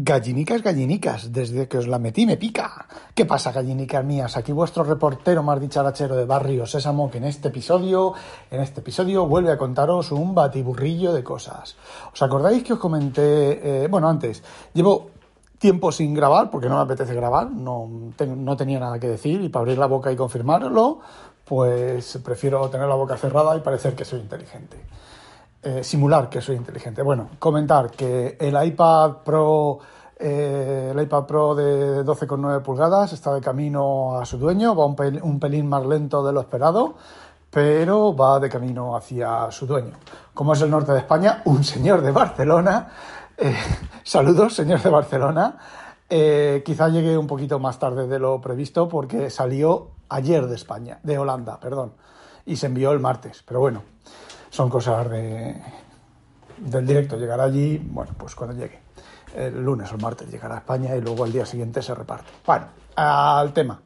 Gallinicas, gallinicas, desde que os la metí me pica. ¿Qué pasa, gallinicas mías? Aquí vuestro reportero más dicharachero de Barrio Sésamo, que en este episodio, en este episodio vuelve a contaros un batiburrillo de cosas. ¿Os acordáis que os comenté, eh, bueno, antes, llevo tiempo sin grabar, porque no me apetece grabar, no, no tenía nada que decir, y para abrir la boca y confirmarlo, pues prefiero tener la boca cerrada y parecer que soy inteligente. Eh, simular que soy inteligente. Bueno, comentar que el iPad Pro, eh, el iPad Pro de 12,9 pulgadas está de camino a su dueño, va un, pelín más lento de lo esperado, pero va de camino hacia su dueño. Como es el norte de España, un señor de Barcelona, eh, saludos, señor de Barcelona, quizá llegue un poquito más tarde de lo previsto porque salió ayer de España, de Holanda, perdón, y se envió el martes, pero bueno son cosas de, del directo. Llegará allí, bueno, pues cuando llegue. El lunes o el martes llegará a España y luego al día siguiente se reparte. Bueno, al tema.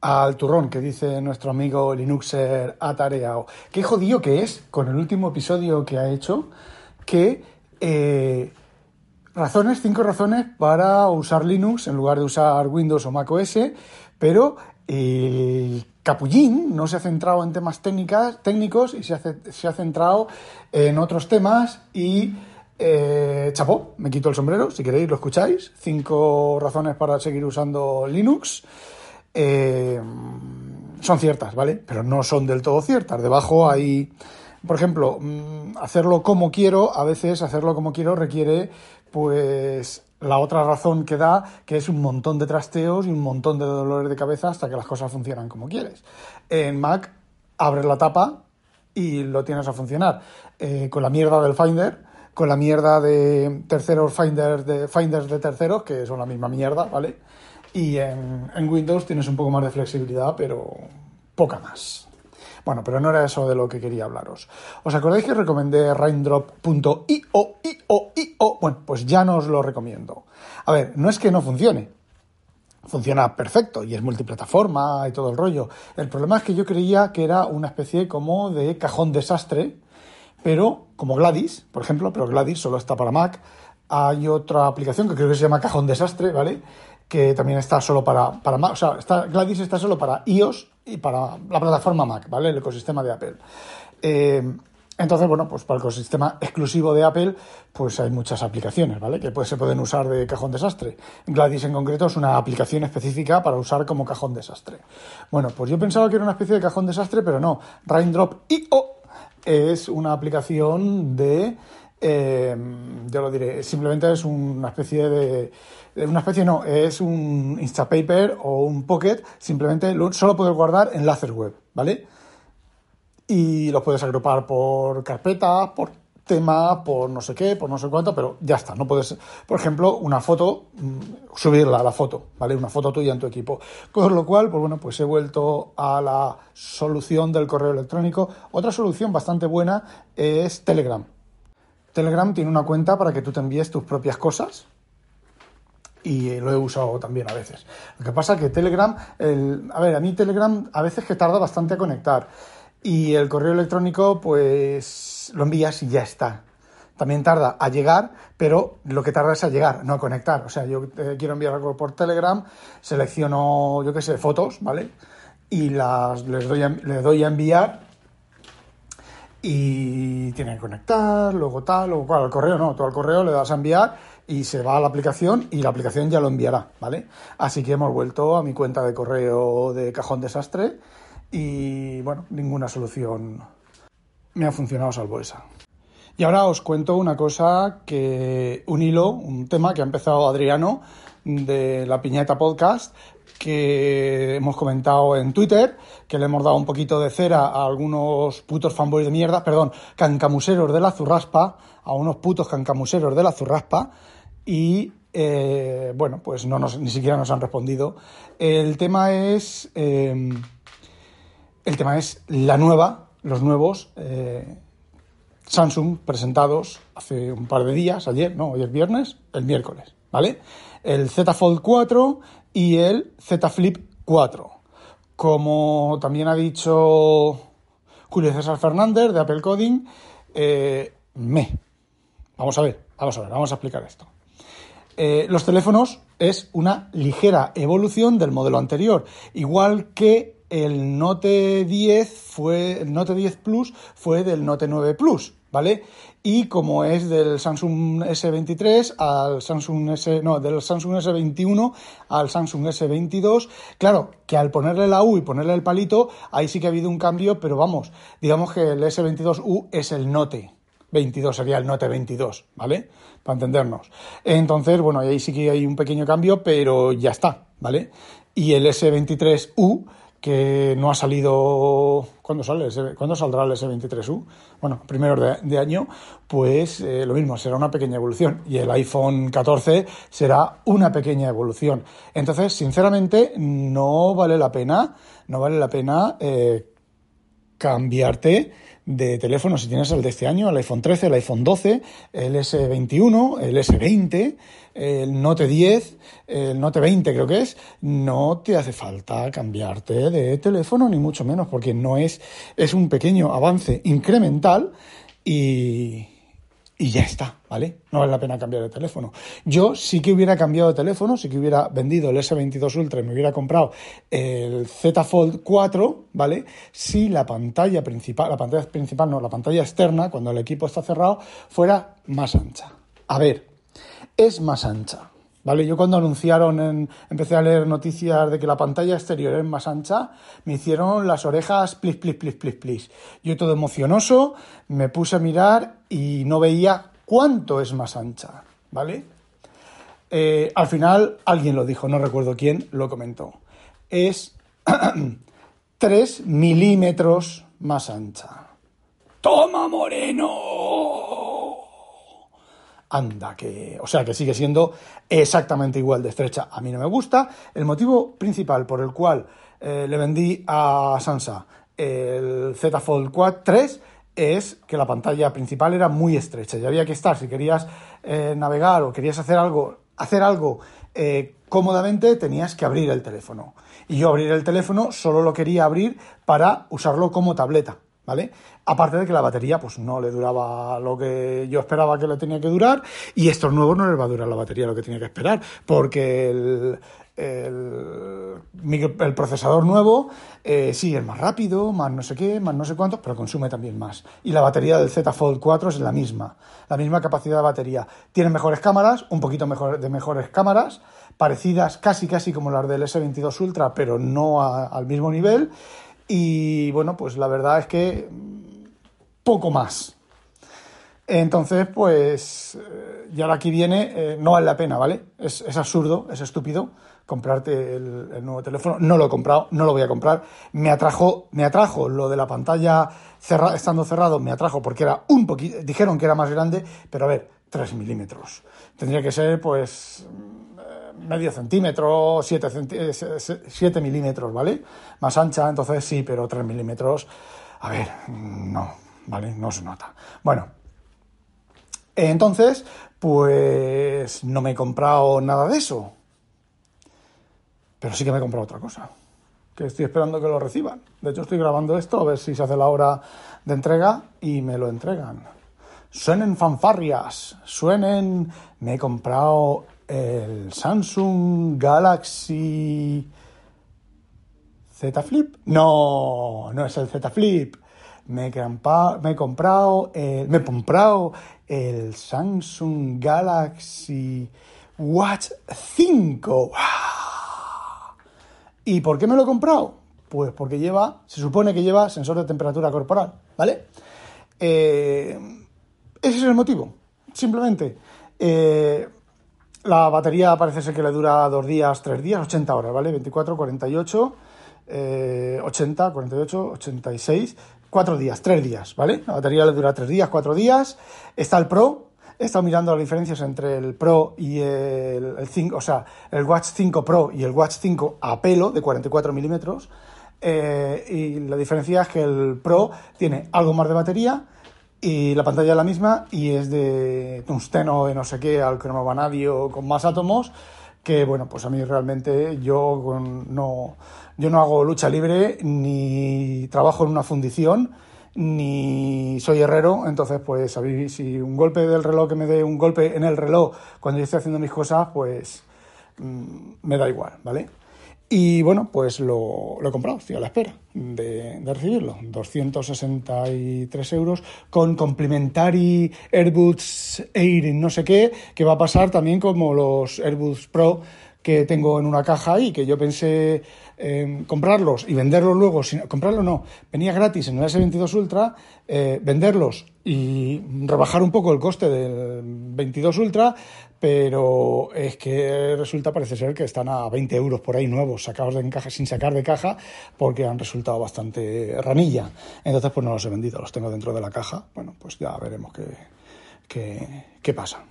Al turrón que dice nuestro amigo Linuxer atareado. Qué jodido que es con el último episodio que ha hecho que eh, razones, cinco razones para usar Linux en lugar de usar Windows o Mac OS, pero el Capullín no se ha centrado en temas técnicos y se ha, se ha centrado en otros temas y eh, chapó, me quito el sombrero, si queréis lo escucháis. Cinco razones para seguir usando Linux. Eh, son ciertas, ¿vale? Pero no son del todo ciertas. Debajo hay, por ejemplo, mm, hacerlo como quiero, a veces hacerlo como quiero requiere, pues, la otra razón que da, que es un montón de trasteos y un montón de dolores de cabeza hasta que las cosas funcionan como quieres. En Mac abres la tapa y lo tienes a funcionar. Eh, con la mierda del Finder, con la mierda de terceros Finders de, Finders de terceros, que son la misma mierda, ¿vale? Y en, en Windows tienes un poco más de flexibilidad, pero poca más. Bueno, pero no era eso de lo que quería hablaros. ¿Os acordáis que recomendé raindrop.io, Bueno, pues ya no os lo recomiendo. A ver, no es que no funcione. Funciona perfecto y es multiplataforma y todo el rollo. El problema es que yo creía que era una especie como de cajón desastre, pero como Gladys, por ejemplo, pero Gladys solo está para Mac. Hay otra aplicación que creo que se llama Cajón Desastre, ¿vale? Que también está solo para, para Mac. O sea, Gladys está solo para iOS y para la plataforma Mac, ¿vale? El ecosistema de Apple. Eh, entonces, bueno, pues para el ecosistema exclusivo de Apple, pues hay muchas aplicaciones, ¿vale? Que pues, se pueden usar de cajón desastre. Gladys en concreto es una aplicación específica para usar como cajón desastre. Bueno, pues yo pensaba que era una especie de cajón desastre, pero no. Raindrop.io es una aplicación de eh, yo lo diré, simplemente es una especie de, una especie no, es un Instapaper o un Pocket, simplemente solo puedes guardar enlaces web, ¿vale? Y los puedes agrupar por carpeta, por tema, por no sé qué, por no sé cuánto, pero ya está, no puedes, por ejemplo, una foto, mm, subirla a la foto, ¿vale? Una foto tuya en tu equipo. Con lo cual, pues bueno, pues he vuelto a la solución del correo electrónico. Otra solución bastante buena es Telegram. Telegram tiene una cuenta para que tú te envíes tus propias cosas y lo he usado también a veces. Lo que pasa es que Telegram, a ver, a mí Telegram a veces que tarda bastante a conectar y el correo electrónico pues lo envías y ya está. También tarda a llegar, pero lo que tarda es a llegar, no a conectar. O sea, yo eh, quiero enviar algo por Telegram, selecciono, yo qué sé, fotos, ¿vale? Y las les doy les doy a enviar y tiene que conectar, luego tal, luego cual, al correo no, tú al correo le das a enviar y se va a la aplicación y la aplicación ya lo enviará, ¿vale? Así que hemos vuelto a mi cuenta de correo de cajón desastre y bueno, ninguna solución me ha funcionado salvo esa. Y ahora os cuento una cosa que, un hilo, un tema que ha empezado Adriano de la Piñeta Podcast, que hemos comentado en Twitter, que le hemos dado un poquito de cera a algunos putos fanboys de mierda, perdón, cancamuseros de la zurraspa, a unos putos cancamuseros de la zurraspa, y eh, bueno, pues no nos, ni siquiera nos han respondido. El tema es. Eh, el tema es la nueva, los nuevos eh, Samsung presentados hace un par de días, ayer, no, hoy es viernes, el miércoles, El Z Fold 4 y el Z Flip 4. Como también ha dicho Julio César Fernández de Apple Coding, me. Vamos a ver, vamos a ver, vamos a explicar esto. Eh, los teléfonos es una ligera evolución del modelo anterior, igual que el Note 10 fue el Note 10 Plus fue del Note 9 Plus, ¿vale? Y como es del Samsung S23 al Samsung S no, del Samsung S21 al Samsung S22, claro, que al ponerle la U y ponerle el palito, ahí sí que ha habido un cambio, pero vamos, digamos que el S22U es el Note, 22 sería el Note 22, ¿vale? Para entendernos. Entonces, bueno, ahí sí que hay un pequeño cambio, pero ya está, ¿vale? Y el S23U, que no ha salido. ¿Cuándo sale? ¿Cuándo saldrá el S23U? Bueno, primero de, año, pues eh, lo mismo, será una pequeña evolución. Y el iPhone 14 será una pequeña evolución. Entonces, sinceramente, no vale la pena, no vale la pena eh, cambiarte de teléfono si tienes el de este año, el iPhone 13, el iPhone 12, el S21, el S20, el Note 10, el Note 20 creo que es, no te hace falta cambiarte de teléfono ni mucho menos porque no es es un pequeño avance incremental y y ya está, ¿vale? No vale la pena cambiar de teléfono. Yo sí que hubiera cambiado de teléfono, sí que hubiera vendido el S22 Ultra y me hubiera comprado el Z Fold 4, ¿vale? Si la pantalla principal, la pantalla principal no, la pantalla externa, cuando el equipo está cerrado, fuera más ancha. A ver, es más ancha, ¿Vale? Yo cuando anunciaron, en, empecé a leer noticias de que la pantalla exterior es más ancha, me hicieron las orejas plis, plis, plis, plis, plis. Yo todo emocionoso, me puse a mirar y no veía cuánto es más ancha, ¿vale? Eh, al final alguien lo dijo, no recuerdo quién lo comentó. Es 3 milímetros más ancha. ¡Toma, Moreno! Anda, que, o sea, que sigue siendo exactamente igual de estrecha. A mí no me gusta. El motivo principal por el cual eh, le vendí a Sansa el Z Fold 4 3 es que la pantalla principal era muy estrecha y había que estar, si querías eh, navegar o querías hacer algo, hacer algo eh, cómodamente, tenías que abrir el teléfono. Y yo abrir el teléfono solo lo quería abrir para usarlo como tableta. ¿Vale? Aparte de que la batería pues no le duraba lo que yo esperaba que le tenía que durar y estos nuevos no les va a durar la batería lo que tenía que esperar porque el, procesador nuevo eh, sí es más rápido, más no sé qué, más no sé cuánto, pero consume también más. Y la batería del Z Fold 4 es la misma, la misma capacidad de batería. Tiene mejores cámaras, un poquito mejor, de mejores cámaras, parecidas casi casi como las del S22 Ultra, pero no al mismo nivel. Y bueno, pues la verdad es que poco más. Entonces, pues, eh, y ahora aquí viene, eh, no vale la pena, ¿vale? Es, absurdo, es estúpido comprarte el, nuevo teléfono. No lo he comprado, no lo voy a comprar. Me atrajo, me atrajo lo de la pantalla estando cerrado, me atrajo porque era un poquito, dijeron que era más grande, pero a ver, 3 milímetros. Tendría que ser, pues, medio centímetro, 7, eh, milímetros, ¿vale? Más ancha, entonces sí, pero 3 milímetros, a ver, no, ¿vale? No se nota. Bueno, entonces, pues no me he comprado nada de eso. Pero sí que me he comprado otra cosa. Que estoy esperando que lo reciban. De hecho, estoy grabando esto a ver si se hace la hora de entrega y me lo entregan. Suenen fanfarrias, suenen. Me he comprado el Samsung Galaxy Z Flip. No, no es el Z Flip. Me he, me he comprado, el, me he comprado el Samsung Galaxy Watch 5. ¿Y por qué me lo he comprado? Pues porque lleva, se supone que lleva sensor de temperatura corporal, ¿vale? Eh, ese es el motivo, simplemente. Eh, la batería parece ser que le dura dos días, tres días, 80 horas, ¿vale? 24, 48, 80, 48, 86, cuatro días, tres días, ¿vale? La batería le dura tres días, cuatro días. Está el Pro. he estado mirando las diferencias entre el Pro y el, 5, o sea, el Watch 5 Pro y el Watch 5 a pelo de 44 milímetros. Eh, y la diferencia es que el Pro tiene algo más de batería y la pantalla es la misma y es de tungsteno de no sé qué al cromo vanadio con más átomos que bueno pues a mí realmente yo no yo no hago lucha libre ni trabajo en una fundición ni soy herrero, entonces pues si un golpe del reloj que me dé un golpe en el reloj cuando yo estoy haciendo mis cosas, pues mm, me da igual, ¿vale? Y bueno, pues lo, he comprado, estoy a la espera de, de, recibirlo. 263 euros con Complementary Airbuds Air no sé qué, que va a pasar también como los Airbuds Pro que tengo en una caja ahí, que yo pensé eh, comprarlos y venderlos luego, sin, comprarlo no, venía gratis en el S22 Ultra, eh, venderlos y rebajar un poco el coste del 22 Ultra, pero es que resulta, parece ser que están a 20 euros por ahí nuevos, sacados de caja, sin sacar de caja, porque han resultado bastante ranilla. Entonces, pues no los he vendido, los tengo dentro de la caja. Bueno, pues ya veremos qué, qué, qué pasa.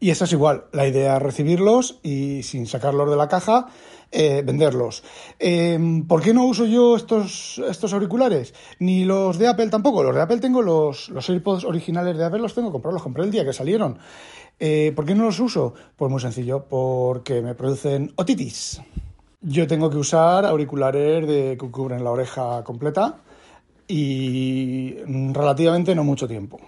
Y eso es igual, la idea es recibirlos y sin sacarlos de la caja, eh, venderlos. Em, ¿Por qué no uso yo estos, estos auriculares? Ni los de Apple tampoco. Los de Apple tengo los, los AirPods originales de Apple, los tengo comprados, los compré el día que salieron. Eh, ¿Por qué no los uso? Pues muy sencillo, porque me producen otitis. Yo tengo que usar auriculares de, que cubren la oreja completa y relativamente no mucho tiempo.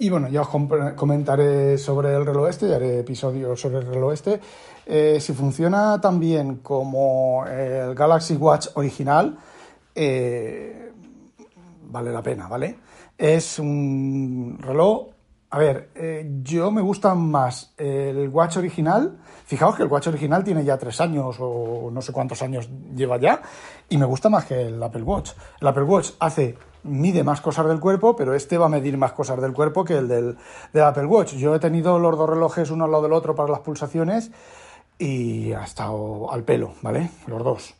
Y bueno, ya os comentaré sobre el reloj este, ya haré episodios sobre el reloj este. Eh, si funciona tan bien como el Galaxy Watch original, eh, vale la pena, ¿vale? Es un reloj. A ver, eh, yo me gusta más el Watch original. Fijaos que el Watch original tiene ya tres años o no sé cuántos años lleva ya. Y me gusta más que el Apple Watch. El Apple Watch hace mide más cosas del cuerpo, pero este va a medir más cosas del cuerpo que el del, Apple Watch. Yo he tenido los dos relojes uno al lado del otro para las pulsaciones y ha estado al pelo, ¿vale? Los dos.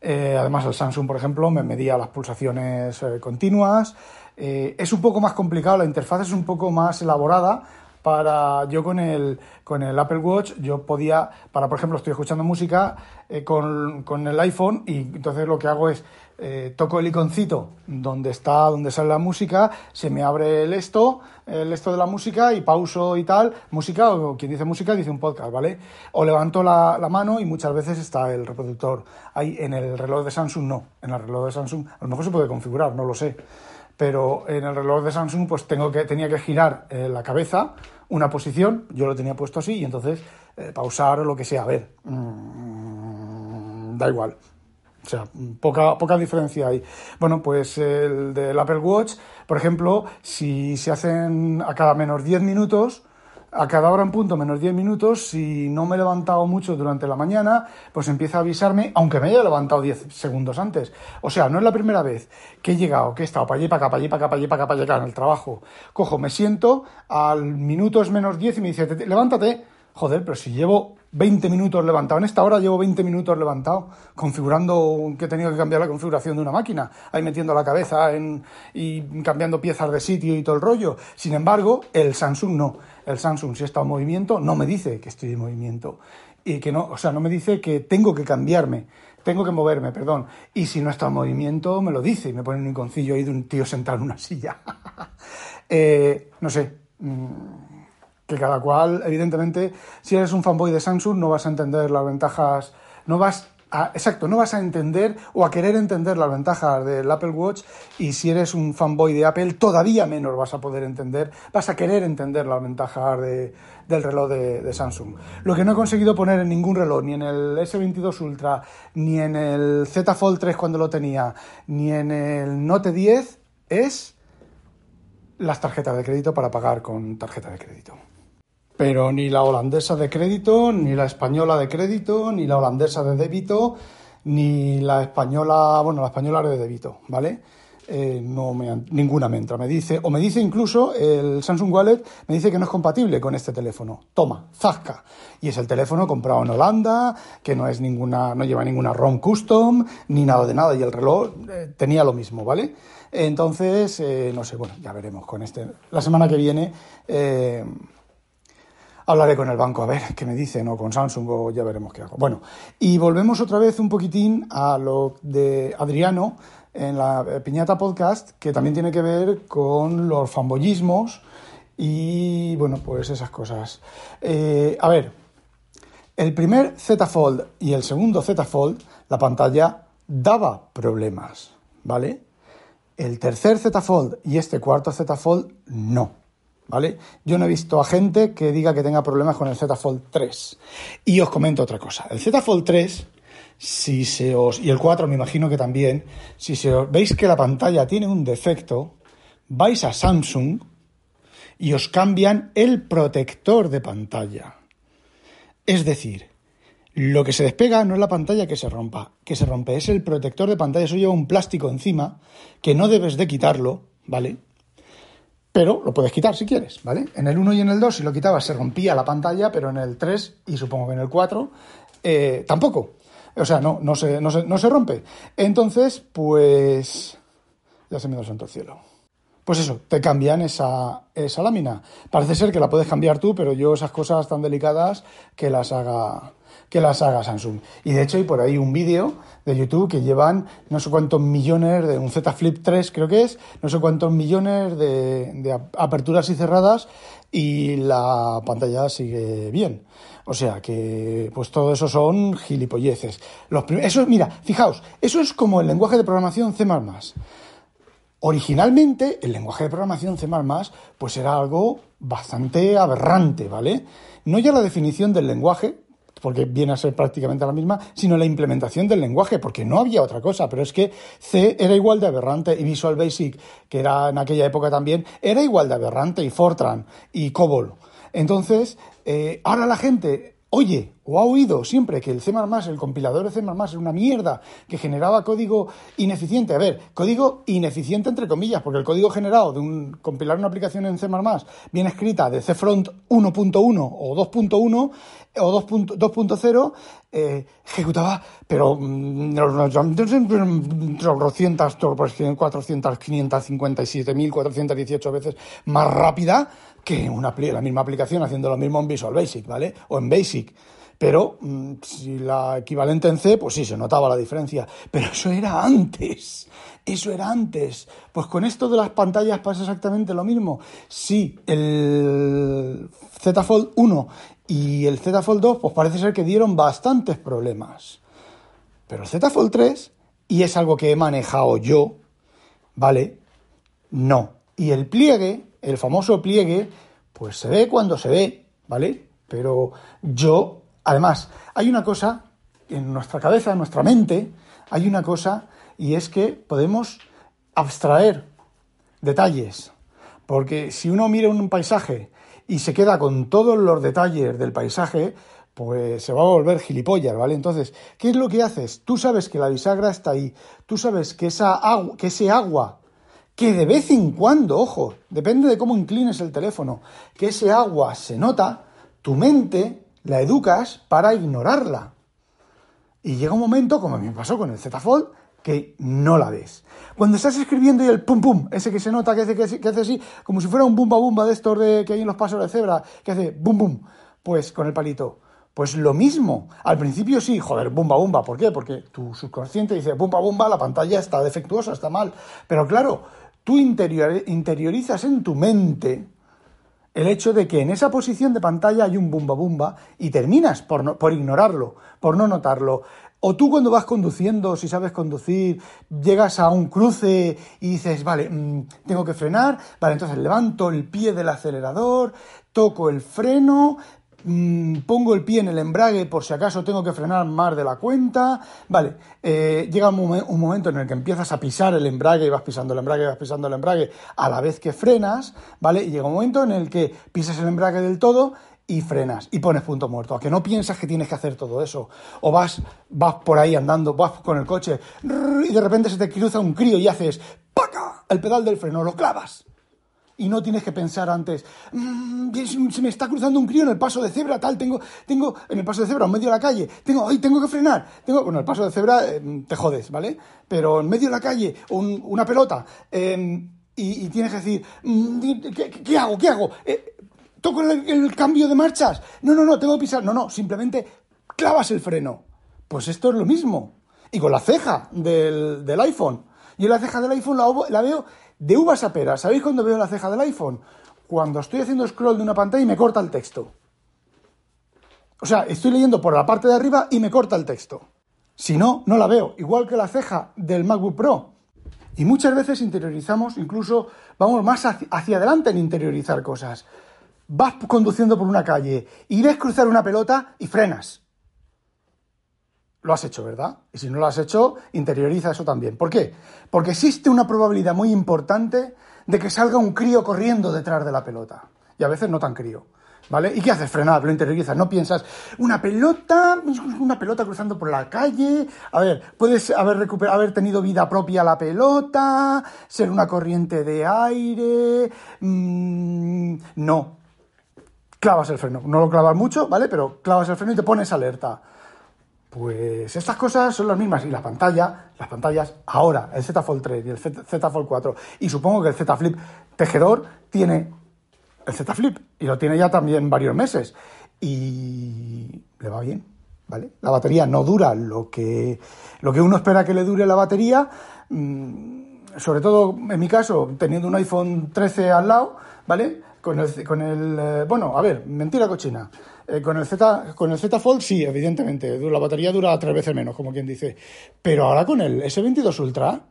Eh, además, el Samsung, por ejemplo, me medía las pulsaciones eh, continuas. Eh, es un poco más complicado, la interfaz es un poco más elaborada. Para yo con el, con el Apple Watch, yo podía, para por ejemplo, estoy escuchando música con, con el iPhone y entonces lo que hago es eh, toco el iconcito donde está, donde sale la música, se me abre el esto, el esto de la música y pauso y tal, música, o quien dice música dice un podcast, ¿vale? O levanto la, mano y muchas veces está el reproductor. Ahí en el reloj de Samsung no, en el reloj de Samsung a lo mejor se puede configurar, no lo sé. Pero en el reloj de Samsung pues tengo que, tenía que girar eh, la cabeza una posición, yo lo tenía puesto así y entonces eh, pausar o lo que sea, a ver, mm, da igual, o sea, poca, poca diferencia hay. Bueno, pues el del Apple Watch, por ejemplo, si se hacen a cada menos 10 minutos, a cada hora en punto menos 10 minutos, si no me he levantado mucho durante la mañana, pues empieza a avisarme, aunque me haya levantado 10 segundos antes. O sea, no es la primera vez que he llegado, que he estado para allí, para acá, para allí, para acá, para allí, para acá, para allá, en el trabajo. Cojo, me siento, al minuto es menos 10 y me dice, levántate. Joder, pero si llevo 20 minutos levantado. En esta hora llevo 20 minutos levantado, configurando, que he tenido que cambiar la configuración de una máquina, ahí metiendo la cabeza en, y cambiando piezas de sitio y todo el rollo. Sin embargo, el Samsung no. El Samsung, si está en movimiento, no me dice que estoy en movimiento. Y que no, o sea, no me dice que tengo que cambiarme, tengo que moverme, perdón. Y si no está en movimiento, me lo dice y me pone un iconcillo ahí de un tío sentado en una silla. Eh, no sé. Mm, que cada cual, evidentemente, si eres un fanboy de Samsung no vas a entender las ventajas, no vas a, exacto, no vas a entender o a querer entender las ventajas del Apple Watch y si eres un fanboy de Apple todavía menos vas a poder entender, vas a querer entender las ventajas del reloj de, Samsung. Lo que no he conseguido poner en ningún reloj, ni en el S22 Ultra, ni en el Z Fold 3 cuando lo tenía, ni en el Note 10, es las tarjetas de crédito para pagar con tarjeta de crédito pero ni la holandesa de crédito, ni la española de crédito, ni la holandesa de débito, ni la española, bueno, la española de débito, ¿vale? eh, no me, ninguna me entra. Me dice, o me dice incluso el Samsung Wallet, me dice que no es compatible con este teléfono. Toma, zasca. Y es el teléfono comprado en Holanda, que no es ninguna, no lleva ninguna ROM custom, ni nada de nada. Y el reloj eh, tenía lo mismo, ¿vale? Entonces, eh, no sé, bueno, ya veremos con este. La semana que viene hablaré con el banco a ver qué me dicen o con Samsung o ya veremos qué hago. Bueno, y volvemos otra vez un poquitín a lo de Adriano en la Piñata Podcast, que también tiene que ver con los fanboyismos y, bueno, pues esas cosas. Eh, a ver, el primer Z Fold y el segundo Z Fold, la pantalla daba problemas, ¿vale? El tercer Z Fold y este cuarto Z Fold no. ¿Vale? Yo no he visto a gente que diga que tenga problemas con el Z Fold 3. Y os comento otra cosa. El Z Fold 3 si se os, y el 4 me imagino que también, si se os, veis que la pantalla tiene un defecto, vais a Samsung y os cambian el protector de pantalla. Es decir, lo que se despega no es la pantalla que se rompa, que se rompe, es el protector de pantalla. Eso lleva un plástico encima que no debes de quitarlo, ¿vale? Pero lo puedes quitar si quieres, ¿vale? En el 1 y en el 2, si lo quitabas, se rompía la pantalla, pero en el 3 y supongo que en el 4, eh, tampoco. O sea, no, no se, no se, rompe. Entonces, pues. Ya se me da el santo cielo. Pues eso, te cambian esa, esa lámina. Parece ser que la puedes cambiar tú, pero yo esas cosas tan delicadas que las haga que las haga Samsung. Y de hecho hay por ahí un vídeo de YouTube que llevan no sé cuántos millones de un Z Flip 3 creo que es, no sé cuántos millones de, aperturas y cerradas y la pantalla sigue bien. O sea que, pues todo eso son gilipolleces. Los eso, mira, fijaos, eso es como el lenguaje de programación C++. Originalmente, el lenguaje de programación C++ pues era algo bastante aberrante, ¿vale? No ya la definición del lenguaje, porque viene a ser prácticamente la misma, sino la implementación del lenguaje, porque no había otra cosa, pero es que C era igual de aberrante y Visual Basic, que era en aquella época también, era igual de aberrante y Fortran y COBOL. Entonces, eh, ahora la gente oye o ha oído siempre que el C++, el compilador de C++ es una mierda que generaba código ineficiente. A ver, código ineficiente entre comillas, porque el código generado de un compilar una aplicación en C++ bien escrita de CFront 1.1 o 2.1 o 2.0 eh, ejecutaba, pero 400, 400, 557.418 veces más rápida que una, la misma aplicación haciendo lo mismo en Visual Basic, ¿vale? O en Basic. Pero mm, si la equivalente en C, pues sí, se notaba la diferencia. Pero eso era antes. Eso era antes. Pues con esto de las pantallas pasa exactamente lo mismo. Sí, el Z Fold 1 y el Z Fold 2, pues parece ser que dieron bastantes problemas. Pero el Z Fold 3, y es algo que he manejado yo, ¿vale? No. Y el pliegue, el famoso pliegue, pues se ve cuando se ve, ¿vale? Pero yo, además, hay una cosa en nuestra cabeza, en nuestra mente, hay una cosa, y es que podemos abstraer detalles. Porque si uno mira un paisaje y se queda con todos los detalles del paisaje, pues se va a volver gilipollas, ¿vale? Entonces, ¿qué es lo que haces? Tú sabes que la bisagra está ahí, tú sabes que, esa que ese agua, que de vez en cuando, ojo, depende de cómo inclines el teléfono, que ese agua se nota, tu mente la educas para ignorarla. Y llega un momento, como me pasó con el Z Fold, que no la ves. Cuando estás escribiendo y el pum pum, ese que se nota que hace, que, hace así, como si fuera un bumba bumba de estos de, que hay en los pasos de cebra, que hace bum bum, pues con el palito. Pues lo mismo. Al principio sí, joder, bumba bumba. ¿Por qué? Porque tu subconsciente dice bumba bumba, la pantalla está defectuosa, está mal. Pero claro, tú interiorizas en tu mente el hecho de que en esa posición de pantalla hay un bumba bumba y terminas por, por ignorarlo, por no notarlo. O tú cuando vas conduciendo, si sabes conducir, llegas a un cruce y dices, vale, mm, tengo que frenar, vale, entonces levanto el pie del acelerador, toco el freno, mm, pongo el pie en el embrague por si acaso tengo que frenar más de la cuenta, vale, eh, llega un, un, momento en el que empiezas a pisar el embrague y vas pisando el embrague y vas pisando el embrague a la vez que frenas, vale, y llega un momento en el que pisas el embrague del todo y frenas y pones punto muerto. A que no piensas que tienes que hacer todo eso. O vas, vas por ahí andando, vas con el coche y de repente se te cruza un crío y haces ¡pa! ¡paca! El pedal del freno, lo clavas. Y no tienes que pensar antes, "Mm, se me está cruzando un crío en el paso de cebra, tal, tengo, tengo, en el paso de cebra, en medio de la calle, tengo, ay, tengo que frenar, tengo, bueno, el paso de cebra eh, te jodes, ¿vale? Pero en medio de la calle, un- una pelota, eh, y, tienes que decir, "Mm, ¿qué, hago? ¿Qué hago? Eh, ¿Toco el, el cambio de marchas? No, no, no, tengo que pisar. No, no, simplemente clavas el freno. Pues esto es lo mismo. Y con la ceja del, del iPhone. Yo la ceja del iPhone la, la veo de uvas a peras. ¿Sabéis cuándo veo la ceja del iPhone? Cuando estoy haciendo scroll de una pantalla y me corta el texto. O sea, estoy leyendo por la parte de arriba y me corta el texto. Si no, no la veo. Igual que la ceja del MacBook Pro. Y muchas veces interiorizamos, incluso vamos más hacia, adelante en interiorizar cosas. Vas conduciendo por una calle y ves cruzar una pelota y frenas. Lo has hecho, ¿verdad? Y si no lo has hecho, interioriza eso también. ¿Por qué? Porque existe una probabilidad muy importante de que salga un crío corriendo detrás de la pelota. Y a veces no tan crío. ¿Vale? ¿Y qué haces? Frenar, lo interiorizas. No piensas, una pelota, una pelota cruzando por la calle. A ver, puedes haber, recuperado, haber tenido vida propia la pelota, ser una corriente de aire. Mmm, no. Clavas el freno. No lo clavas mucho, ¿vale? Pero clavas el freno y te pones alerta. Pues estas cosas son las mismas. Y la pantalla, las pantallas, ahora, el Z Fold 3 y el Z, Fold 4, y supongo que el Z Flip tejedor tiene el Z Flip y lo tiene ya también varios meses. Y le va bien, ¿vale? La batería no dura lo que, lo que uno espera que le dure la batería. mm, sobre todo en mi caso, teniendo un iPhone 13 al lado, ¿vale? Con el, con el eh, bueno, a ver, mentira cochina. Eh, con el Z con el Z Fold sí, evidentemente, la batería dura tres veces menos, como quien dice. Pero ahora con el S22 Ultra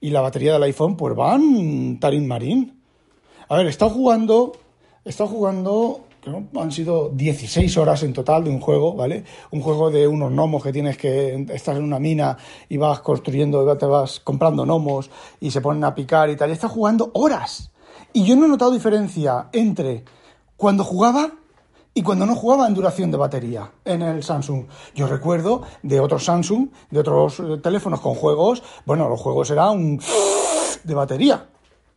y la batería del iPhone, pues van tarín marín. A ver, he estado jugando, he estado jugando, han sido 16 horas en total de un juego, ¿vale? Un juego de unos gnomos que tienes que, estás en una mina y vas construyendo, te vas comprando gnomos y se ponen a picar y tal. He estado jugando horas. Y yo no he notado diferencia entre cuando jugaba y cuando no jugaba en duración de batería en el Samsung. Yo recuerdo de otros Samsung, de otros eh, teléfonos con juegos, bueno, los juegos eran un de batería.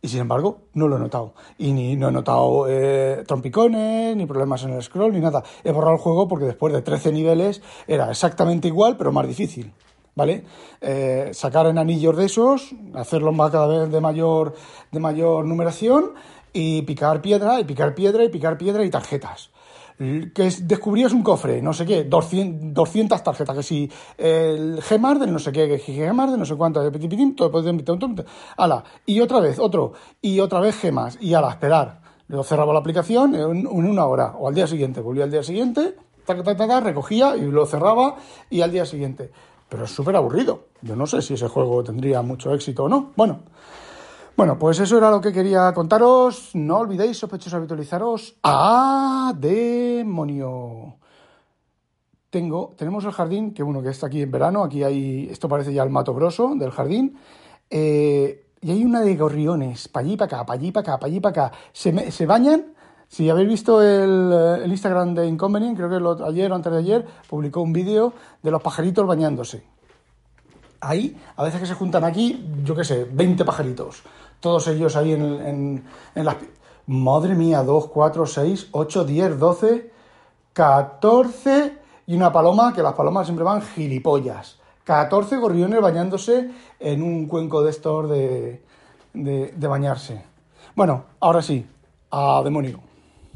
Y sin embargo, no lo he notado. Y ni no he notado eh, trompicones, ni problemas en el scroll, ni nada. He borrado el juego porque después de 13 niveles era exactamente igual, pero más difícil. ¿Vale? Eh, sacar en anillos de esos, hacerlos más cada vez de mayor, de mayor numeración, y picar piedra, y picar piedra, y picar piedra, y tarjetas que es, descubrías un cofre, no sé qué, 200, 200 tarjetas, que si el Gmar de no sé qué, que Gmar de no sé cuánto, ala, y otra vez, otro, y otra vez Gemas, y ala, esperar. Luego cerraba la aplicación en, en una hora, o al día siguiente, volvía al día siguiente, tac, tac, tac, recogía y lo cerraba, y al día siguiente. Pero es súper aburrido. Yo no sé si ese juego tendría mucho éxito o no. Bueno. Bueno, pues eso era lo que quería contaros. No olvidéis, sospechosos, habitualizaros. ¡Ah, Tengo, tenemos el jardín, que bueno, que está aquí en verano. Aquí hay, esto parece ya el Mato Grosso del jardín. Eh, y hay una de gorriones, para allí, para acá, para allí, para acá, para allí, para acá. Se, me, se bañan. Si habéis visto el, el Instagram de Inconvenient, creo que lo, ayer o antes de ayer, publicó un vídeo de los pajaritos bañándose. Ahí, a veces que se juntan aquí, yo qué sé, 20 pajaritos todos ellos ahí en, en, en, las... Madre mía, 2, 4, 6, 8, 10, 12, 14 y una paloma, que las palomas siempre van gilipollas. 14 gorriones bañándose en un cuenco de estos de, de, de bañarse. Bueno, ahora sí, a demonio.